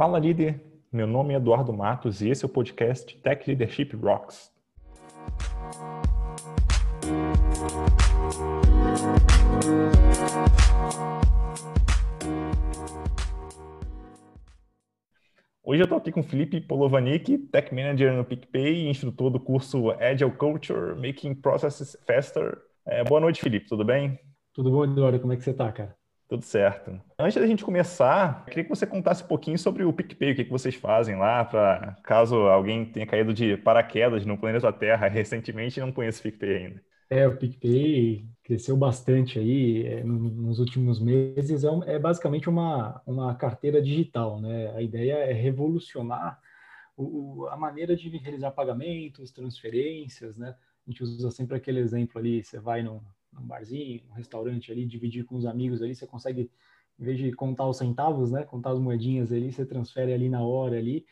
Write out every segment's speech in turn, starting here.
Fala líder, meu nome é Eduardo Matos e esse é o podcast Tech Leadership Rocks. Hoje eu estou aqui com Felipe Polovanik, Tech Manager no PicPay e instrutor do curso Agile Culture, Making Processes Faster. É, boa noite, Felipe, tudo bem? Tudo bom, Eduardo? Como é que você está, cara? Tudo certo. Antes da gente começar, queria que você contasse um pouquinho sobre o PicPay, o que, que vocês fazem lá, para caso alguém tenha caído de paraquedas no planeta Terra recentemente e não conheça o PicPay ainda. É, o PicPay cresceu bastante aí é, nos últimos meses. É, é, basicamente uma, uma carteira digital, né? A ideia é revolucionar o, a maneira de realizar pagamentos, transferências, né? A gente usa sempre aquele exemplo ali, você vai no, num barzinho, um restaurante ali, dividir com os amigos ali, você consegue, em vez de contar os centavos, né, contar as moedinhas ali, você transfere ali na hora ali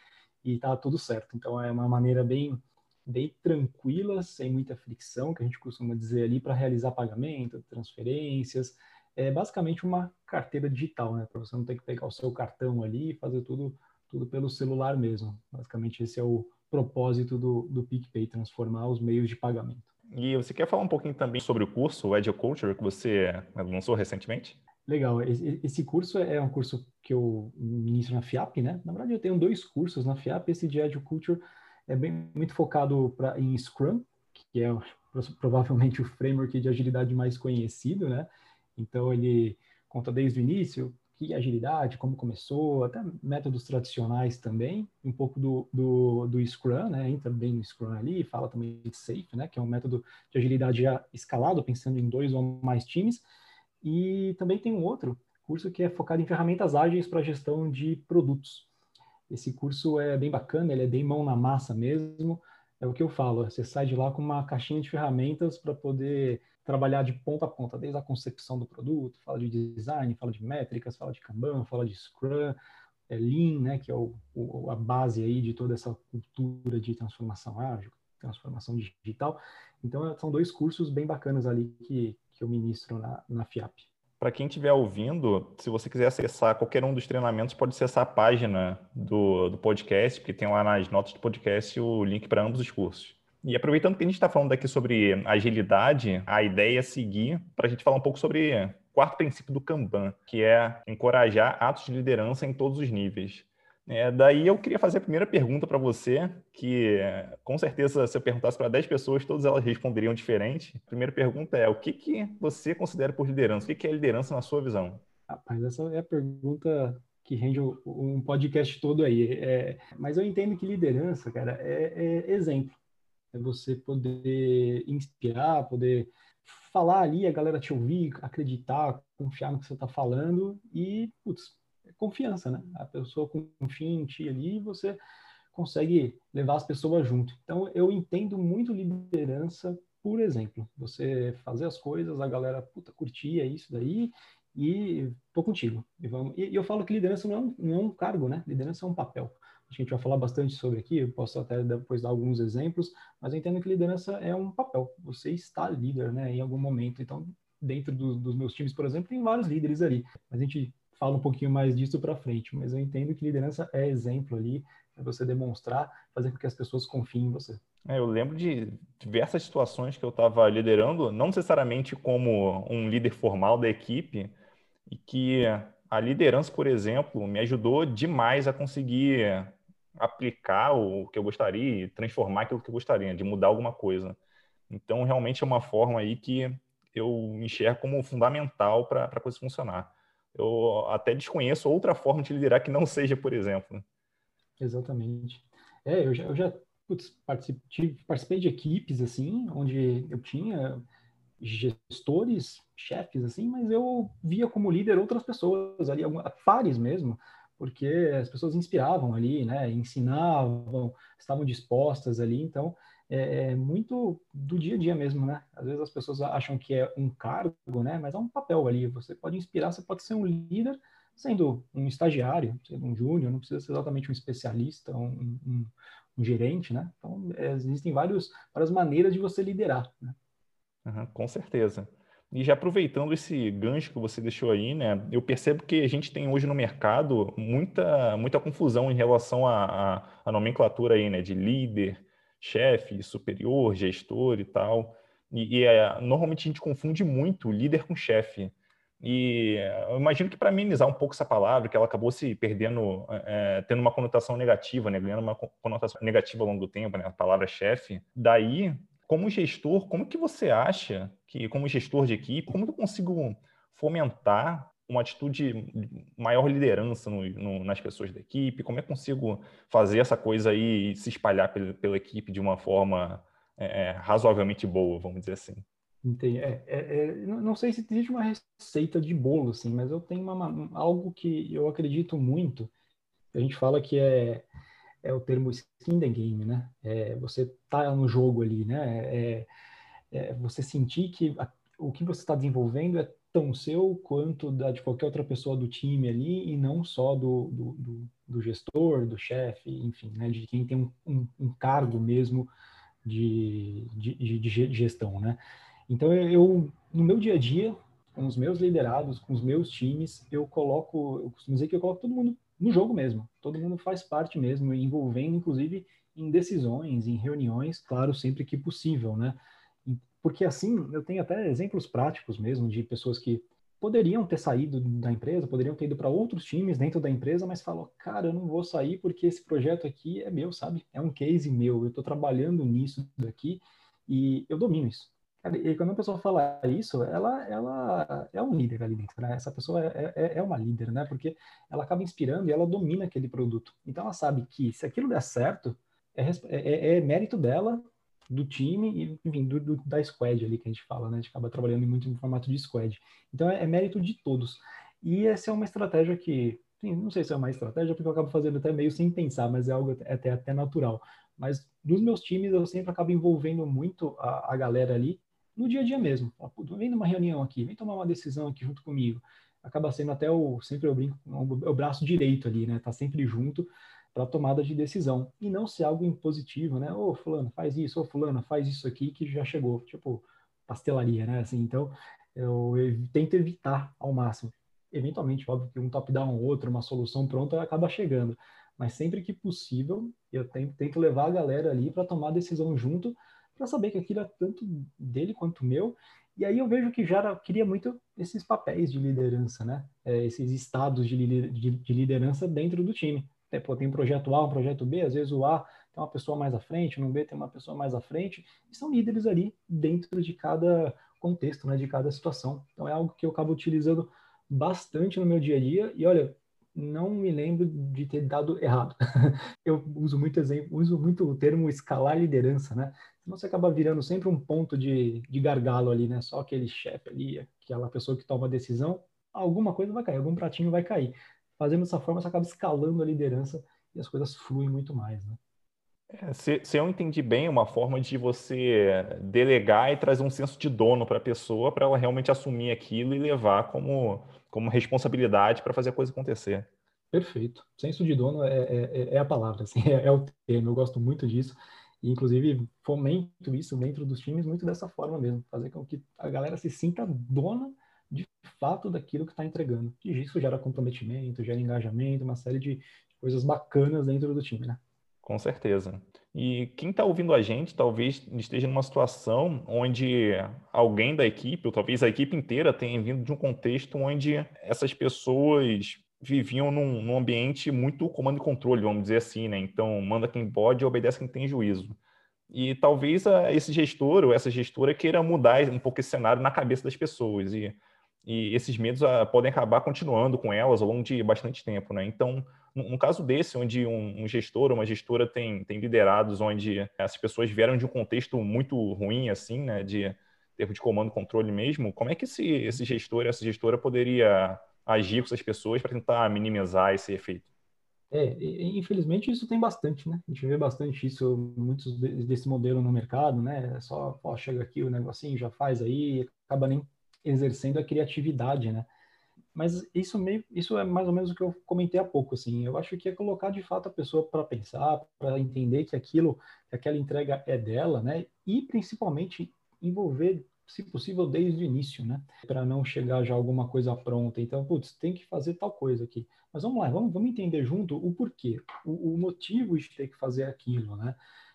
e tá tudo certo. Então é uma maneira bem bem tranquila, sem muita fricção, que a gente costuma dizer ali para realizar pagamento, transferências. É basicamente uma carteira digital, né, para você não ter que pegar o seu cartão ali e fazer tudo tudo pelo celular mesmo. Basicamente esse é o propósito do, do PicPay, transformar os meios de pagamento. E você quer falar um pouquinho também sobre o curso, Agile Culture, que você lançou recentemente? Legal. Esse curso é um curso que eu ministro na FIAP, né? Na verdade, eu tenho dois cursos na FIAP. Esse de Agile Culture é bem, muito focado pra, em Scrum, que é provavelmente o framework de agilidade mais conhecido, né? Então, ele conta desde o início que agilidade, como começou, até métodos tradicionais também, um pouco do, do, do Scrum, né? Entra bem no Scrum ali, fala também de Safe, né? Que é um método de agilidade já escalado, pensando em dois ou mais times. E também tem um outro curso que é focado em ferramentas ágeis para gestão de produtos. Esse curso é bem bacana, ele é bem mão na massa mesmo. É o que eu falo, você sai de lá com uma caixinha de ferramentas para poder trabalhar de ponta a ponta, desde a concepção do produto, fala de design, fala de métricas, fala de Kanban, fala de Scrum, é Lean, né, que é o, o, a base aí de toda essa cultura de transformação ágil, transformação digital. Então, são dois cursos bem bacanas ali que, que eu ministro na, na FIAP. Para quem estiver ouvindo, se você quiser acessar qualquer um dos treinamentos, pode acessar a página do, do podcast, porque tem lá nas notas do podcast o link para ambos os cursos. E aproveitando que a gente está falando aqui sobre agilidade, a ideia é seguir para a gente falar um pouco sobre o quarto princípio do Kanban, que é encorajar atos de liderança em todos os níveis. É, daí eu queria fazer a primeira pergunta para você, que com certeza se eu perguntasse para 10 pessoas, todas elas responderiam diferente. A primeira pergunta é, o que, que você considera por liderança? O que, que é liderança na sua visão? Rapaz, essa é a pergunta que rende um podcast todo aí. É, mas eu entendo que liderança, cara, é, é exemplo é você poder inspirar, poder falar ali, a galera te ouvir, acreditar, confiar no que você está falando e, putz, é confiança, né? A pessoa confia em ti ali e você consegue levar as pessoas junto. Então, eu entendo muito liderança, por exemplo, você fazer as coisas, a galera, puta, curtia isso daí e tô contigo. E, vamos... e eu falo que liderança não é, um, não é um cargo, né? Liderança é um papel a gente vai falar bastante sobre aqui, eu posso até depois dar alguns exemplos, mas eu entendo que liderança é um papel, você está líder, né, em algum momento, então, dentro do, dos meus times, por exemplo, tem vários líderes ali, mas a gente fala um pouquinho mais disso para frente, mas eu entendo que liderança é exemplo ali, é você demonstrar, fazer com que as pessoas confiem em você. É, eu lembro de diversas situações que eu estava liderando, não necessariamente como um líder formal da equipe, e que a liderança, por exemplo, me ajudou demais a conseguir aplicar o que eu gostaria e transformar aquilo que eu gostaria, de mudar alguma coisa. Então, realmente é uma forma aí que eu enxergo como fundamental para a coisa funcionar. Eu até desconheço outra forma de liderar que não seja, por exemplo. Exatamente. É, eu já, eu já putz, participei, participei de equipes, assim, onde eu tinha gestores, chefes, assim, mas eu via como líder outras pessoas ali, pares mesmo, porque as pessoas inspiravam ali, né, ensinavam, estavam dispostas ali, então é, é, muito do dia a dia mesmo, né? Às vezes as pessoas acham que é um cargo, né, mas é um papel ali. Você pode inspirar, você pode ser um líder sendo um estagiário, sendo um júnior, não precisa ser exatamente um especialista, um, um, um gerente, né? Então é, existem vários, várias maneiras de você liderar. Né? Uhum, com certeza. E já aproveitando esse gancho que você deixou aí, né, eu percebo que a gente tem hoje no mercado muita, muita confusão em relação à, à, nomenclatura aí, né, de líder, chefe, superior, gestor e tal. E, e é, normalmente a gente confunde muito líder com chefe. E eu imagino que para amenizar um pouco essa palavra, que ela acabou se perdendo, é, tendo uma conotação negativa, né, ganhando uma conotação negativa ao longo do tempo, né, a palavra chefe. Daí como gestor, como que você acha que, como gestor de equipe, como eu consigo fomentar uma atitude maior liderança no, no, nas pessoas da equipe? Como é que consigo fazer essa coisa aí se espalhar pela, pela equipe de uma forma é, é razoavelmente boa, vamos dizer assim? Entendi. É, é, é não sei se existe uma receita de bolo, assim, mas eu tenho uma, algo que eu acredito muito. A gente fala que é é o termo skin the game, né? É, você tá no jogo ali, né? É, é você sentir que a, o que você está desenvolvendo é tão seu quanto da de qualquer outra pessoa do time ali e não só do, do, do, do gestor, do chefe, enfim, né? De quem tem um, um, um cargo mesmo de, de, de, de, gestão, né? Então eu no meu dia a dia com os meus liderados, com os meus times, eu coloco, eu costumo dizer que eu coloco todo mundo no jogo mesmo. Todo mundo faz parte mesmo, envolvendo inclusive em decisões, em reuniões, claro, sempre que possível, né? Porque assim, eu tenho até exemplos práticos mesmo de pessoas que poderiam ter saído da empresa, poderiam ter ido para outros times dentro da empresa, mas falou, cara, eu não vou sair porque esse projeto aqui é meu, sabe? É um case meu, eu estou trabalhando nisso daqui e eu domino isso. E quando a pessoa fala isso, ela, ela é um líder ali dentro, né? Essa pessoa é, é, é, uma líder, né? Porque ela acaba inspirando e ela domina aquele produto. Então ela sabe que se aquilo der certo, é, é, é mérito dela, do time e, enfim, do, do, da squad ali que a gente fala, né? A gente acaba trabalhando muito em formato de squad. Então é, é mérito de todos. E essa é uma estratégia que, não sei se é uma estratégia, porque eu acabo fazendo até meio sem pensar, mas é algo até, até natural. Mas dos meus times eu sempre acabo envolvendo muito a, a galera ali no dia a dia mesmo. Vem numa reunião aqui, vem tomar uma decisão aqui junto comigo. Acaba sendo até o, sempre eu brinco, o braço direito ali, né? Tá sempre junto para tomada de decisão. E não ser algo impositivo, né? Ô, fulano, faz isso, ô, fulano, faz isso aqui que já chegou. Tipo, pastelaria, né? Assim, então, eu, tento evitar ao máximo. Eventualmente, óbvio que um top-down ou outro, uma solução pronta acaba chegando. Mas sempre que possível, eu tento, tento levar a galera ali para tomar decisão junto para saber que aquilo é tanto dele quanto meu. E aí eu vejo que já queria muito esses papéis de liderança, né? É, esses estados de, de, de, liderança dentro do time. É, pô, tem um projeto A, um projeto B, às vezes o A tem uma pessoa mais à frente, no B tem uma pessoa mais à frente, e são líderes ali dentro de cada contexto, né, de cada situação. Então é algo que eu acabo utilizando bastante no meu dia a dia, e olha, não me lembro de ter dado errado. eu uso muito exemplo, uso muito o termo escalar liderança, né? Você acaba virando sempre um ponto de, de gargalo ali, né? Só aquele chefe ali, aquela pessoa que toma a decisão, alguma coisa vai cair, algum pratinho vai cair. Fazendo dessa forma, você acaba escalando a liderança e as coisas fluem muito mais, né? É, se, se, eu entendi bem, uma forma de você delegar e trazer um senso de dono para a pessoa, para ela realmente assumir aquilo e levar como, como responsabilidade para fazer a coisa acontecer. Perfeito. Senso de dono é, é, é a palavra, assim, é, é, o termo. Eu gosto muito disso. E, inclusive, fomento isso dentro dos times muito dessa forma mesmo, fazer com que a galera se sinta dona de fato daquilo que está entregando. E isso gera comprometimento, gera engajamento, uma série de coisas bacanas dentro do time, né? Com certeza. E quem está ouvindo a gente talvez esteja numa situação onde alguém da equipe, ou talvez a equipe inteira, tenha vindo de um contexto onde essas pessoas viviam num, num, ambiente muito comando e controle, vamos dizer assim, né? Então, manda quem pode e obedece quem tem juízo. E talvez a, esse gestor ou essa gestora queira mudar um pouco esse cenário na cabeça das pessoas. E, e esses medos a, ah, podem acabar continuando com elas ao longo de bastante tempo, né? Então, no, no caso desse, onde um, um, gestor ou uma gestora tem, tem liderados onde as pessoas vieram de um contexto muito ruim, assim, né? De termo de comando e controle mesmo, como é que esse, esse gestor, essa gestora poderia agir com essas pessoas para tentar minimizar esse efeito. É, infelizmente isso tem bastante, né? A gente vê bastante isso, muitos desse modelo no mercado, né? É só, ó, chega aqui o negocinho, já faz aí, acaba nem exercendo a criatividade, né? Mas isso meio, isso é mais ou menos o que eu comentei há pouco, assim. Eu acho que é colocar de fato a pessoa para pensar, para entender que aquilo, que aquela entrega é dela, né? E principalmente envolver se possível, desde o início, né? Para não chegar já alguma coisa pronta. Então, putz, tem que fazer tal coisa aqui. Mas vamos lá, vamos, vamos entender junto o porquê, o, o motivo de ter que fazer aquilo, né?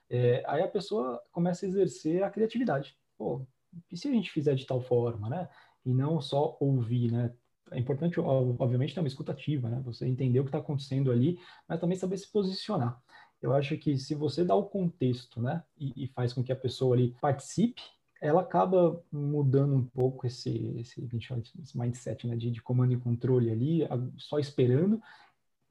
É, aí a pessoa começa a exercer a criatividade. Pô, e se a gente fizer de tal forma, né? E não só ouvir, né? É importante, obviamente, ter uma escutativa, né? Você entender o que está acontecendo ali, mas também saber se posicionar. Eu acho que se você dá o contexto, né? E, e faz com que a pessoa ali participe, ela acaba mudando um pouco esse, esse, esse mindset né, de, de, comando e controle ali, só esperando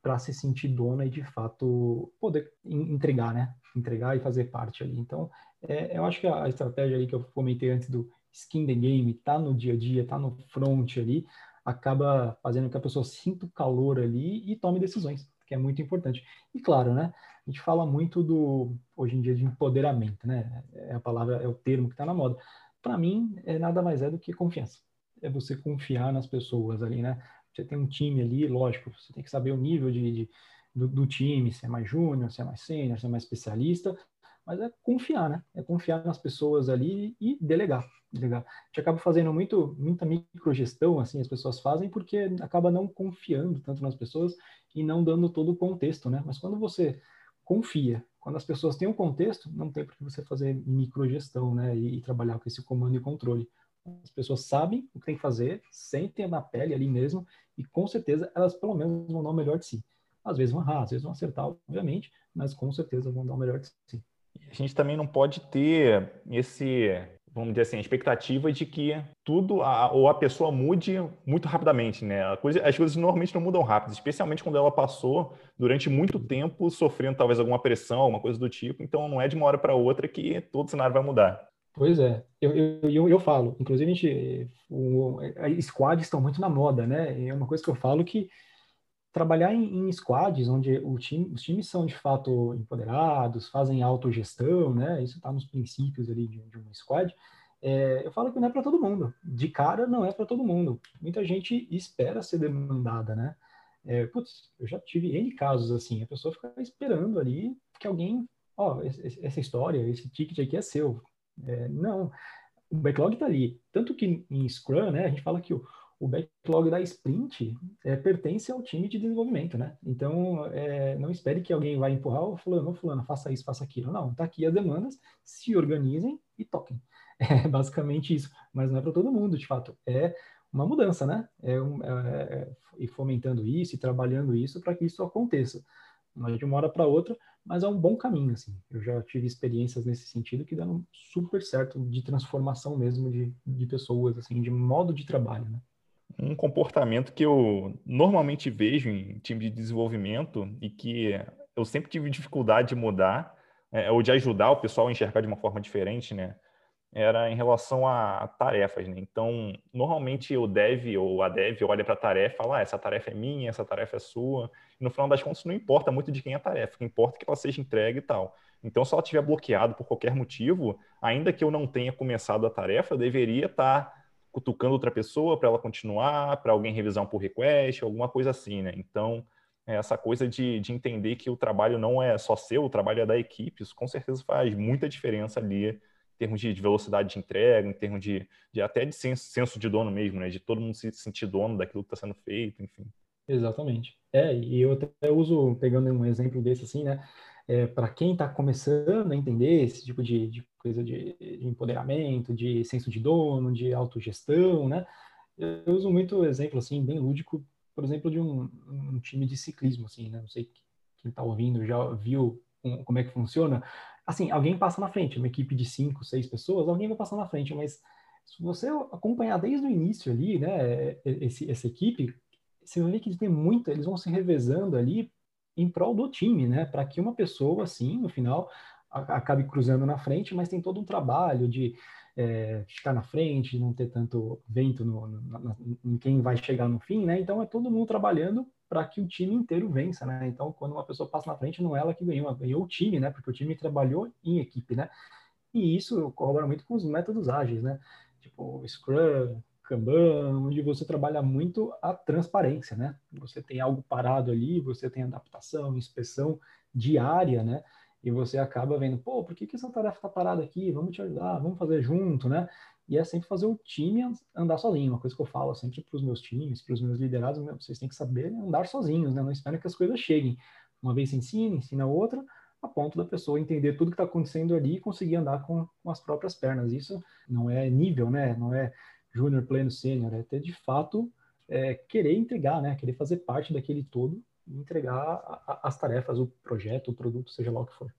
para se sentir dona e de fato poder entregar, né? Entregar e fazer parte ali. Então, é, eu acho que a estratégia ali que eu comentei antes do skin the game, tá no dia a dia, tá no front ali, acaba fazendo que a pessoa sinta o calor ali e tome decisões, que é muito importante. E claro, né? A gente fala muito do hoje em dia de empoderamento, né? É a palavra, é o termo que está na moda. Para mim, é nada mais é do que confiança. É você confiar nas pessoas ali, né? Você tem um time ali, lógico, você tem que saber o nível de, de do, do, time, se é mais júnior, se é mais sênior, se é mais especialista, mas é confiar, né? É confiar nas pessoas ali e delegar. delegar. A gente acaba fazendo muito, muita microgestão, assim, as pessoas fazem, porque acaba não confiando tanto nas pessoas e não dando todo o contexto, né? Mas quando você confia, quando as pessoas têm um contexto, não tem por que você fazer microgestão, né? E, e trabalhar com esse comando e controle. As pessoas sabem o que tem que fazer, sentem na pele ali mesmo, e com certeza elas pelo menos vão dar o melhor de si. Às vezes vão errar, às vezes vão acertar, obviamente, mas com certeza vão dar o melhor de si. A gente também não pode ter esse, vamos dizer assim, a expectativa de que tudo a, ou a pessoa mude muito rapidamente, né? Coisa, as coisas normalmente não mudam rápido, especialmente quando ela passou durante muito tempo sofrendo talvez alguma pressão, alguma coisa do tipo. Então não é de uma hora para outra que todo o cenário vai mudar. Pois é, eu, eu, eu, eu falo, inclusive a gente, o, squads estão muito na moda, né? É uma coisa que eu falo que trabalhar em, em squads, onde time, os times são de fato empoderados, fazem autogestão, né? Isso está nos princípios ali de, de um squad. É, eu falo que não é para todo mundo. De cara, não é para todo mundo. Muita gente espera ser demandada, né? É, putz, eu já tive N casos assim, a pessoa fica esperando ali que alguém, ó, oh, essa história, esse ticket aqui é seu. É, não, o backlog está ali. Tanto que em Scrum, né, a gente fala que o, o backlog da sprint é, pertence ao time de desenvolvimento, né? Então, é, não espere que alguém vai empurrar o fulano, fulano, faça isso, faça aquilo. Não, tá aqui as demandas, se organizem e toquem. É basicamente isso. Mas não é para todo mundo, de fato. É uma mudança, né? É, um, é e fomentando isso e trabalhando isso para que isso aconteça. Não é de uma hora para outra, mas é um bom caminho, assim. Eu já tive experiências nesse sentido que deram super certo de transformação mesmo de, de pessoas, assim, de modo de trabalho, né? Um comportamento que eu normalmente vejo em time de desenvolvimento e que eu sempre tive dificuldade de mudar, é, ou de ajudar o pessoal a enxergar de uma forma diferente, né? Era em relação a tarefas, né? Então, normalmente o dev ou a dev olha para a tarefa e fala, ah, essa tarefa é minha, essa tarefa é sua. E no final das contas, não importa muito de quem é a tarefa, o que importa é que ela seja entregue e tal. Então, se ela estiver bloqueada por qualquer motivo, ainda que eu não tenha começado a tarefa, eu deveria estar tá cutucando outra pessoa para ela continuar, para alguém revisar um pull request, alguma coisa assim, né? Então, é essa coisa de, de entender que o trabalho não é só seu, o trabalho é da equipe, isso com certeza faz muita diferença ali em termos de, de velocidade de entrega, em termos de, de até de senso, senso, de dono mesmo, né? De todo mundo se sentir dono daquilo que está sendo feito, enfim. Exatamente. É, e eu até uso, pegando um exemplo desse assim, né? É, para quem está começando a entender esse tipo de, de coisa de, de, empoderamento, de senso de dono, de autogestão, né? Eu uso muito exemplo assim, bem lúdico, por exemplo, de um, um time de ciclismo, assim, né? Não sei quem está ouvindo já viu como é que funciona. Assim, alguém passa na frente, uma equipe de cinco, seis pessoas, alguém vai passar na frente, mas se você acompanhar desde o início ali, né, esse, essa equipe, você vai ver que tem muito, eles vão se revezando ali em prol do time, né? Para que uma pessoa, assim, no final, acabe cruzando na frente, mas tem todo um trabalho de é, ficar na frente, não ter tanto vento no, no, em quem vai chegar no fim, né? Então é todo mundo trabalhando para que o time inteiro vença, né? Então quando uma pessoa passa na frente, não é ela que ganhou, ganhou o time, né? Porque o time trabalhou em equipe, né? E isso corrobora muito com os métodos ágeis, né? Tipo Scrum, Kanban, onde você trabalha muito a transparência, né? Você tem algo parado ali, você tem adaptação, inspeção diária, né? E você acaba vendo, pô, por que, que essa tarefa está parada aqui? Vamos te ajudar, vamos fazer junto, né? E é sempre fazer o time andar sozinho. Uma coisa que eu falo sempre para os meus times, para os meus liderados, vocês têm que saber andar sozinhos, né? Não esperem que as coisas cheguem. Uma vez ensina, ensina outra, a ponto da pessoa entender tudo que está acontecendo ali e conseguir andar com, com, as próprias pernas. Isso não é nível, né? Não é júnior, pleno, sênior, é ter de fato é, querer entregar, né? Querer fazer parte daquele todo e entregar a, a, as tarefas, o projeto, o produto, seja lá o que for.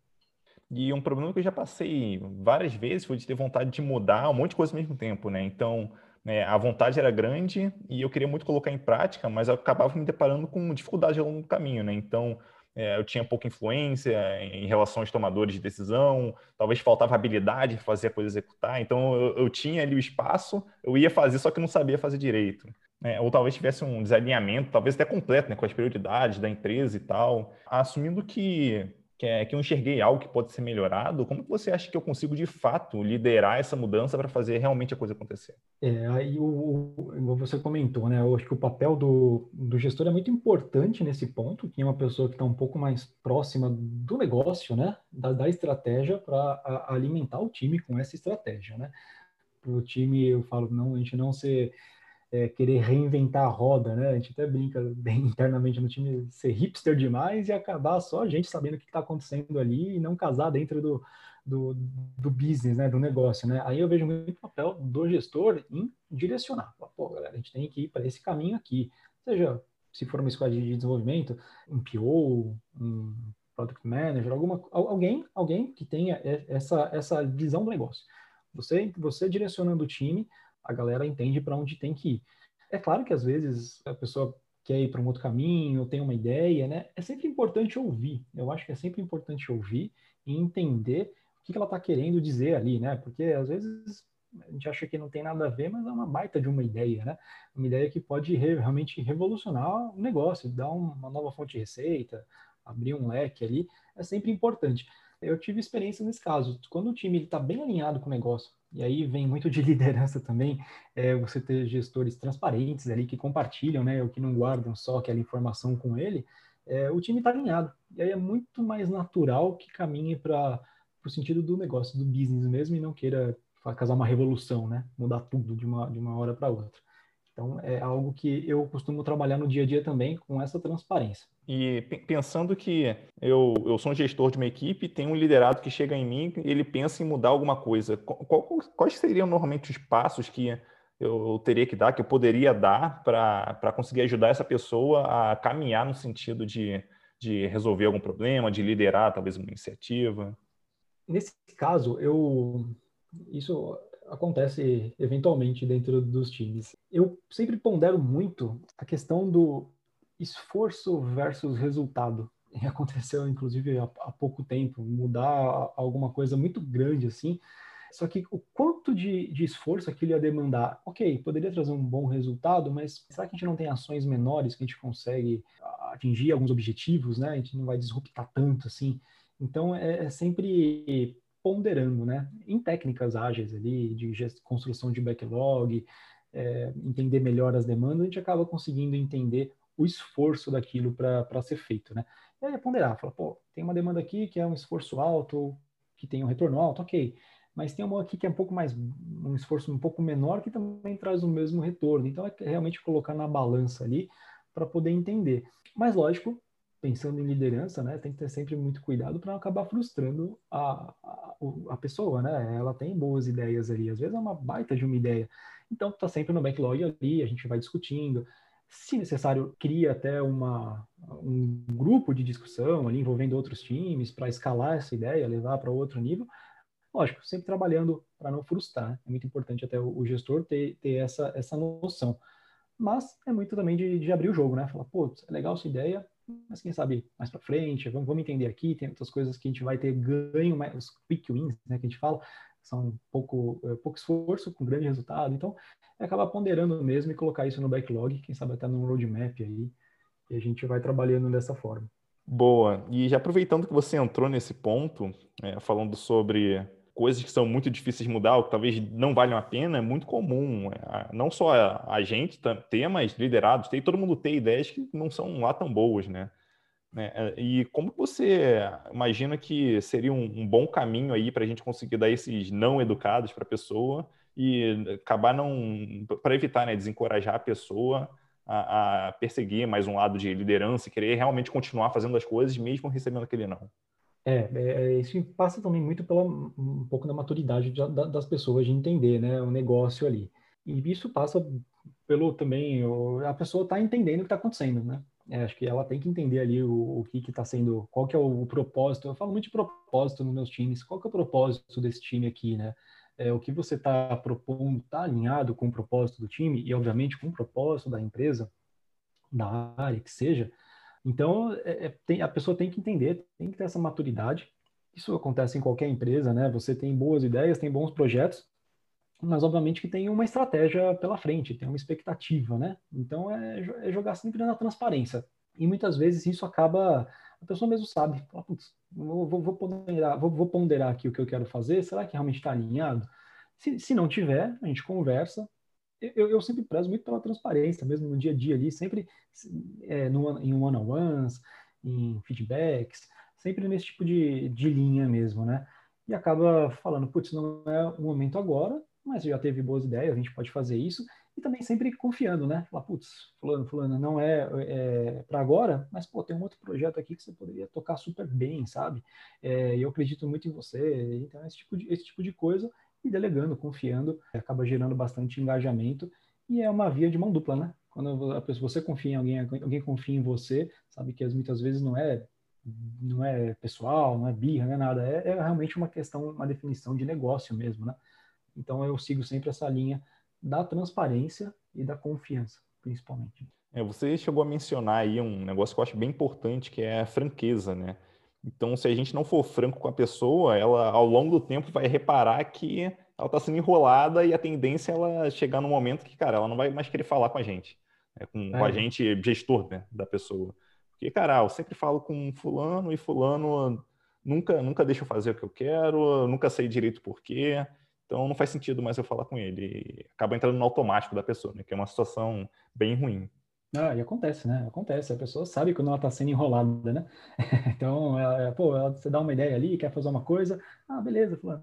E um problema que eu já passei várias vezes foi de ter vontade de mudar um monte de coisa ao mesmo tempo, né? Então, né, a vontade era grande e eu queria muito colocar em prática, mas eu acabava me deparando com dificuldade ao longo do caminho, né? Então, é, eu tinha pouca influência em relação aos tomadores de decisão, talvez faltava habilidade para fazer a coisa executar, então eu, eu, tinha ali o espaço, eu ia fazer, só que não sabia fazer direito. Né? Ou talvez tivesse um desalinhamento, talvez até completo, né, com as prioridades da empresa e tal. Assumindo que que, é, que eu enxerguei algo que pode ser melhorado, como que você acha que eu consigo de fato liderar essa mudança para fazer realmente a coisa acontecer? É, aí o, o, você comentou, né? Eu acho que o papel do, do gestor é muito importante nesse ponto, que é uma pessoa que está um pouco mais próxima do negócio, né? Da, da estratégia para alimentar o time com essa estratégia, né? Para o time, eu falo, não, a gente não ser é, querer reinventar a roda, né? A gente até brinca bem internamente no time ser hipster demais e acabar só a gente sabendo o que está acontecendo ali e não casar dentro do, do, do, business, né? Do negócio, né? Aí eu vejo muito papel do gestor em direcionar. Pô, galera, a gente tem que ir para esse caminho aqui. Seja, se for uma squad de desenvolvimento, um PO, um Product Manager, alguma, alguém, alguém que tenha essa, essa visão do negócio. Você, você direcionando o time, a galera entende para onde tem que ir. É claro que às vezes a pessoa quer ir para um outro caminho, tem uma ideia, né? É sempre importante ouvir. Eu acho que é sempre importante ouvir e entender o que, ela está querendo dizer ali, né? Porque às vezes a gente acha que não tem nada a ver, mas é uma baita de uma ideia, né? Uma ideia que pode realmente revolucionar o negócio, dar uma nova fonte de receita, abrir um leque ali, é sempre importante. Eu tive experiência nesse caso. Quando o time está bem alinhado com o negócio, e aí vem muito de liderança também, é, você ter gestores transparentes ali que compartilham, né, ou que não guardam só aquela informação com ele, é, o time está alinhado. E aí é muito mais natural que caminhe para o sentido do negócio, do business mesmo, e não queira causar uma revolução, né, mudar tudo de uma, de uma hora para outra. Então, é algo que eu costumo trabalhar no dia a dia também com essa transparência. E pensando que eu, eu sou um gestor de uma equipe, tem um liderado que chega em mim ele pensa em mudar alguma coisa. Qual, quais seriam normalmente os passos que eu teria que dar, que eu poderia dar para conseguir ajudar essa pessoa a caminhar no sentido de, de resolver algum problema, de liderar talvez uma iniciativa? Nesse caso, eu isso acontece eventualmente dentro dos times. Eu sempre pondero muito a questão do esforço versus resultado. E aconteceu, inclusive, há, há pouco tempo, mudar alguma coisa muito grande assim. Só que o quanto de, de esforço aquilo ia demandar? Ok, poderia trazer um bom resultado, mas será que a gente não tem ações menores que a gente consegue atingir alguns objetivos, né? A gente não vai disruptar tanto assim. Então, é, é sempre ponderando, né? Em técnicas ágeis ali, de construção de backlog, é, entender melhor as demandas, a gente acaba conseguindo entender o esforço daquilo para ser feito, né? E aí é ponderar, fala, pô, tem uma demanda aqui que é um esforço alto, que tem um retorno alto, ok. Mas tem uma aqui que é um pouco mais, um esforço um pouco menor que também traz o mesmo retorno. Então é realmente colocar na balança ali para poder entender. Mas lógico, pensando em liderança, né, tem que ter sempre muito cuidado para não acabar frustrando a, a, a, pessoa, né? Ela tem boas ideias ali, às vezes é uma baita de uma ideia. Então, está sempre no backlog ali, a gente vai discutindo. Se necessário, cria até uma, um grupo de discussão ali envolvendo outros times para escalar essa ideia, levar para outro nível. Lógico, sempre trabalhando para não frustrar. Né? É muito importante até o, gestor ter, ter essa, essa noção. Mas é muito também de, de abrir o jogo, né? Falar, pô, é legal essa ideia, mas quem sabe mais para frente, vamos, vamos, entender aqui, tem outras coisas que a gente vai ter ganho, mais, os quick wins, né, que a gente fala, são pouco, é, pouco esforço com grande resultado, então é acabar ponderando mesmo e colocar isso no backlog, quem sabe até no roadmap aí, e a gente vai trabalhando dessa forma. Boa, e já aproveitando que você entrou nesse ponto, é, falando sobre coisas que são muito difíceis de mudar, ou que talvez não valham a pena, é muito comum. É, não só a gente ter, mas liderados, ter, todo mundo ter ideias que não são lá tão boas, né? Né? É, e como você imagina que seria um, um bom caminho aí para a gente conseguir dar esses não educados para a pessoa e acabar não para evitar, né, desencorajar a pessoa a, a, perseguir mais um lado de liderança e querer realmente continuar fazendo as coisas mesmo recebendo aquele não. É, é, é isso passa também muito pela um pouco da maturidade de, da, das pessoas de entender, né, o negócio ali. E isso passa pelo também a pessoa está entendendo o que está acontecendo, né? É, acho que ela tem que entender ali o, o que está sendo, qual que é o, o, propósito. Eu falo muito de propósito nos meus times. Qual que é o propósito desse time aqui, né? É, o que você está propondo está alinhado com o propósito do time e, obviamente, com o propósito da empresa, da área que seja. Então, é, é, tem, a pessoa tem que entender, tem que ter essa maturidade. Isso acontece em qualquer empresa, né? Você tem boas ideias, tem bons projetos, mas obviamente que tem uma estratégia pela frente, tem uma expectativa, né? Então é, é jogar sempre na transparência. E muitas vezes isso acaba, a pessoa mesmo sabe, fala, vou, vou, vou, ponderar, vou, vou, ponderar aqui o que eu quero fazer, será que realmente está alinhado? Se, se não tiver, a gente conversa. Eu, eu sempre prezo muito pela transparência, mesmo no dia a dia ali, sempre é, no, em one-on-ones, em feedbacks, sempre nesse tipo de, de linha mesmo, né? E acaba falando, putz, não é o momento agora, mas já teve boas ideias, a gente pode fazer isso, e também sempre confiando, né? Falar, putz, fulano, fulano, não é, é para agora, mas, pô, tem um outro projeto aqui que você poderia tocar super bem, sabe? É, eu acredito muito em você, então esse tipo de, esse tipo de coisa, e delegando, confiando, acaba gerando bastante engajamento, e é uma via de mão dupla, né? Quando a pessoa, você confia em alguém, alguém confia em você, sabe que muitas vezes não é não é pessoal, não é birra, não é nada, é, é realmente uma questão, uma definição de negócio mesmo, né? Então eu sigo sempre essa linha da transparência e da confiança, principalmente. É, você chegou a mencionar aí um negócio que eu acho bem importante, que é a franqueza, né? Então, se a gente não for franco com a pessoa, ela ao longo do tempo vai reparar que ela está sendo enrolada e a tendência é ela chegar no momento que, cara, ela não vai mais querer falar com a gente, né? com, é. com, a é. gente, gestor né, da pessoa. Porque, cara, eu sempre falo com fulano e fulano nunca, nunca deixa eu fazer o que eu quero, nunca sei direito por quê. Então não faz sentido mais eu falar com ele. Acaba entrando no automático da pessoa, né? Que é uma situação bem ruim. Ah, e acontece, né? Acontece. A pessoa sabe quando ela está sendo enrolada, né? então, ela, pô, ela, você dá uma ideia ali, quer fazer uma coisa, ah, beleza, depois,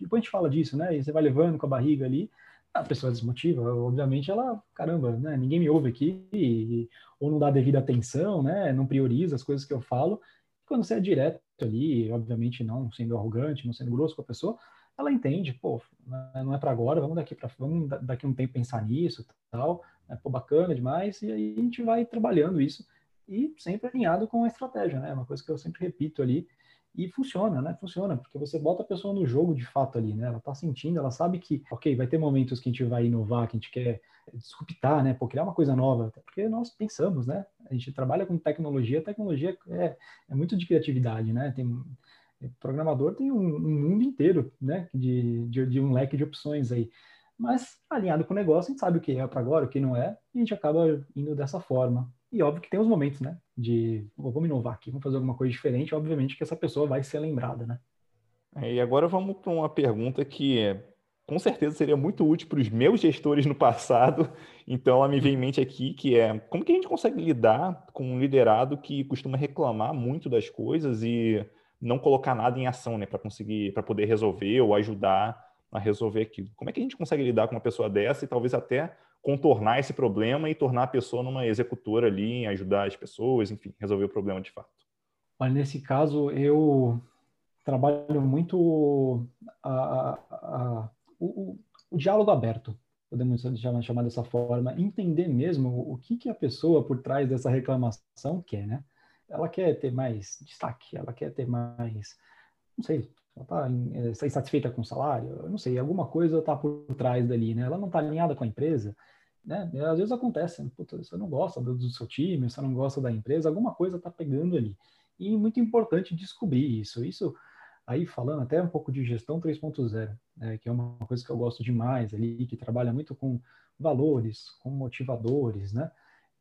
depois a gente fala disso, né? E você vai levando com a barriga ali, a pessoa desmotiva, obviamente ela, caramba, né? Ninguém me ouve aqui, e, ou não dá devida atenção, né? Não prioriza as coisas que eu falo. Quando você é direto ali, obviamente não sendo arrogante, não sendo grosso com a pessoa, ela entende, pô, não é para agora, vamos daqui para vamos daqui um tempo pensar nisso, tal, né, pô, bacana demais, e aí a gente vai trabalhando isso e sempre alinhado com a estratégia, né? Uma coisa que eu sempre repito ali e funciona, né? Funciona, porque você bota a pessoa no jogo de fato ali, né? Ela tá sentindo, ela sabe que, ok, vai ter momentos que a gente vai inovar, que a gente quer disruptar, né? Pô, criar uma coisa nova, porque nós pensamos, né? A gente trabalha com tecnologia, tecnologia é, é muito de criatividade, né? Tem programador tem um, um mundo inteiro, né, de, de, de, um leque de opções aí. Mas alinhado com o negócio, a gente sabe o que é para agora, o que não é, e a gente acaba indo dessa forma. E óbvio que tem os momentos, né, de vamos inovar aqui, vamos fazer alguma coisa diferente, obviamente que essa pessoa vai ser lembrada, né. É, e agora vamos para uma pergunta que com certeza seria muito útil para os meus gestores no passado. Então, ela me vem em mente aqui, que é como que a gente consegue lidar com um liderado que costuma reclamar muito das coisas e não colocar nada em ação, né, para conseguir, para poder resolver ou ajudar a resolver aquilo. Como é que a gente consegue lidar com uma pessoa dessa e talvez até contornar esse problema e tornar a pessoa numa executora ali, ajudar as pessoas, enfim, resolver o problema de fato? Olha, nesse caso, eu trabalho muito a, a, a, o, o, diálogo aberto, podemos chamar dessa forma, entender mesmo o que, que a pessoa por trás dessa reclamação quer, né? Ela quer ter mais destaque, ela quer ter mais, não sei, ela está é, insatisfeita com o salário, não sei, alguma coisa está por trás dali, né? Ela não está alinhada com a empresa, né? Às vezes acontece, né? Puta, você não gosta do, do, seu time, você não gosta da empresa, alguma coisa está pegando ali. E muito importante descobrir isso. Isso aí falando até um pouco de gestão 3.0, né? que é uma coisa que eu gosto demais ali, que trabalha muito com valores, com motivadores, né?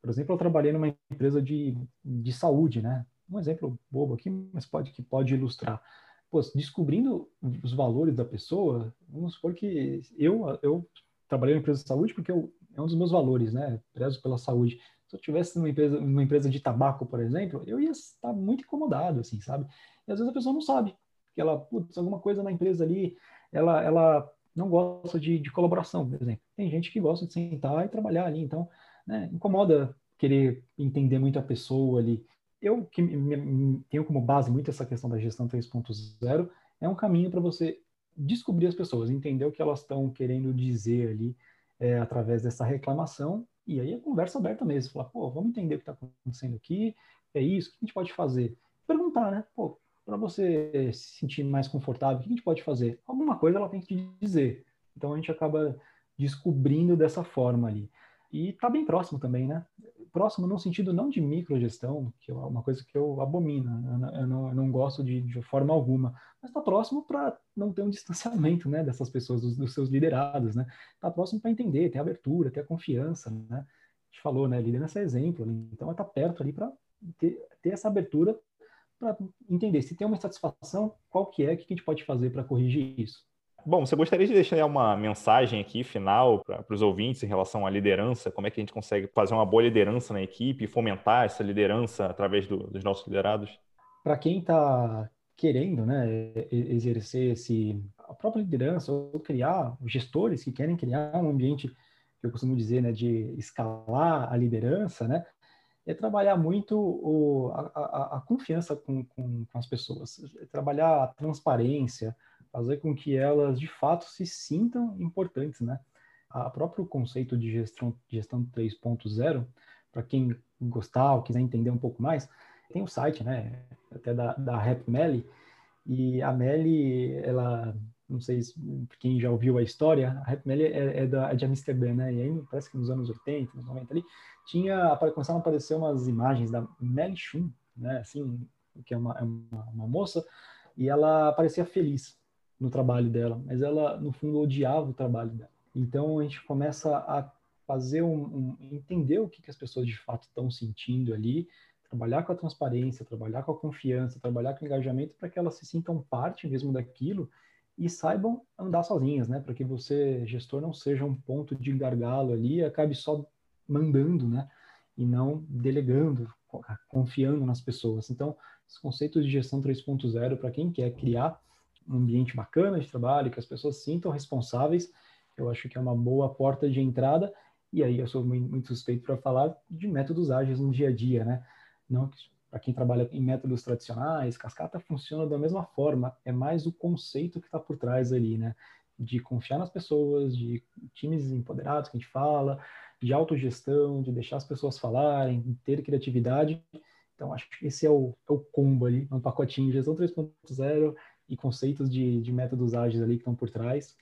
Por exemplo, eu trabalhei numa empresa de, de saúde, né? Um exemplo bobo aqui, mas pode que pode ilustrar. Pô, descobrindo os valores da pessoa, vamos supor que eu, eu trabalhei numa empresa de saúde porque eu, é um dos meus valores, né? Prezo pela saúde. Se eu tivesse numa empresa, numa empresa de tabaco, por exemplo, eu ia estar muito incomodado, assim, sabe? E às vezes a pessoa não sabe que ela, putz, alguma coisa na empresa ali, ela, ela não gosta de, de colaboração, por exemplo. Tem gente que gosta de sentar e trabalhar ali, então, né, incomoda querer entender muito a pessoa ali. Eu que me, tenho como base muito essa questão da gestão 3.0, é um caminho para você descobrir as pessoas, entender o que elas estão querendo dizer ali é, através dessa reclamação, e aí a conversa aberta mesmo, falar, pô, vamos entender o que está acontecendo aqui, é isso, o que a gente pode fazer? Perguntar, né? Pô, para você se sentir mais confortável, o que a gente pode fazer? Alguma coisa ela tem que te dizer. Então a gente acaba descobrindo dessa forma ali. E está bem próximo também, né? Próximo no sentido não de microgestão, que é uma coisa que eu abomino, eu não, eu não, eu não gosto de, de, forma alguma, mas está próximo para não ter um distanciamento né, dessas pessoas, dos, dos seus liderados, né? Está próximo para entender, ter abertura, ter a confiança, né? A gente falou, né? Liderança é exemplo, então está perto ali para ter, ter essa abertura para entender se tem uma insatisfação, qual que é, o que a gente pode fazer para corrigir isso. Bom, você gostaria de deixar uma mensagem aqui final para os ouvintes em relação à liderança? Como é que a gente consegue fazer uma boa liderança na equipe e fomentar essa liderança através do, dos nossos liderados? Para quem está querendo né, exercer esse, a própria liderança ou criar gestores que querem criar um ambiente que eu costumo dizer né, de escalar a liderança, né, é trabalhar muito o, a, a, a, confiança com, com, com, as pessoas, é trabalhar a transparência, fazer com que elas de fato se sintam importantes, né? A próprio conceito de gestão, gestão 3.0, para quem gostar ou quiser entender um pouco mais, tem um site, né? Até da, da Rap Melly, e a Melly, ela não sei se quem já ouviu a história, a Rap Melly é, é, da, é de Amsterdã, né? E aí, parece que nos anos 80, nos 90 ali, tinha, começaram a aparecer umas imagens da Melly Chun, né? Assim, que é uma, é uma, uma moça, e ela parecia feliz no trabalho dela, mas ela, no fundo, odiava o trabalho dela. Então, a gente começa a fazer um, um entender o que, que as pessoas de fato estão sentindo ali, trabalhar com a transparência, trabalhar com a confiança, trabalhar com o engajamento para que elas se sintam parte mesmo daquilo e saibam andar sozinhas, né? Para que você, gestor, não seja um ponto de gargalo ali e acabe só mandando, né? E não delegando, confiando nas pessoas. Então, os conceitos de gestão 3.0, para quem quer criar um ambiente bacana de trabalho, que as pessoas sintam responsáveis, eu acho que é uma boa porta de entrada. E aí eu sou muito suspeito para falar de métodos ágeis no dia a dia, né? Não para quem trabalha em métodos tradicionais, cascata funciona da mesma forma, é mais o conceito que está por trás ali, né? De confiar nas pessoas, de times empoderados que a gente fala, de autogestão, de deixar as pessoas falarem, ter criatividade. Então, acho que esse é o, é o combo ali, é um pacotinho de gestão 3.0 e conceitos de, de métodos ágeis ali que estão por trás.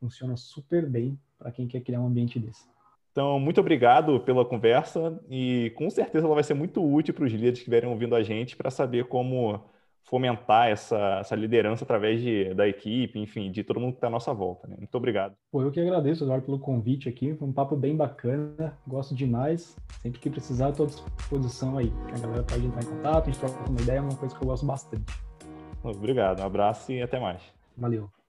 Funciona super bem para quem quer criar um ambiente desse. Então, muito obrigado pela conversa e com certeza ela vai ser muito útil para os líderes que estiverem ouvindo a gente para saber como fomentar essa, essa liderança através de, da equipe, enfim, de todo mundo que está à nossa volta. Né? Muito obrigado. Pô, eu que agradeço, Eduardo, pelo convite aqui. Foi um papo bem bacana, gosto demais. Sempre que precisar, estou à disposição aí. A galera pode entrar em contato, a gente troca uma ideia, é uma coisa que eu gosto bastante. Obrigado, um abraço e até mais. Valeu.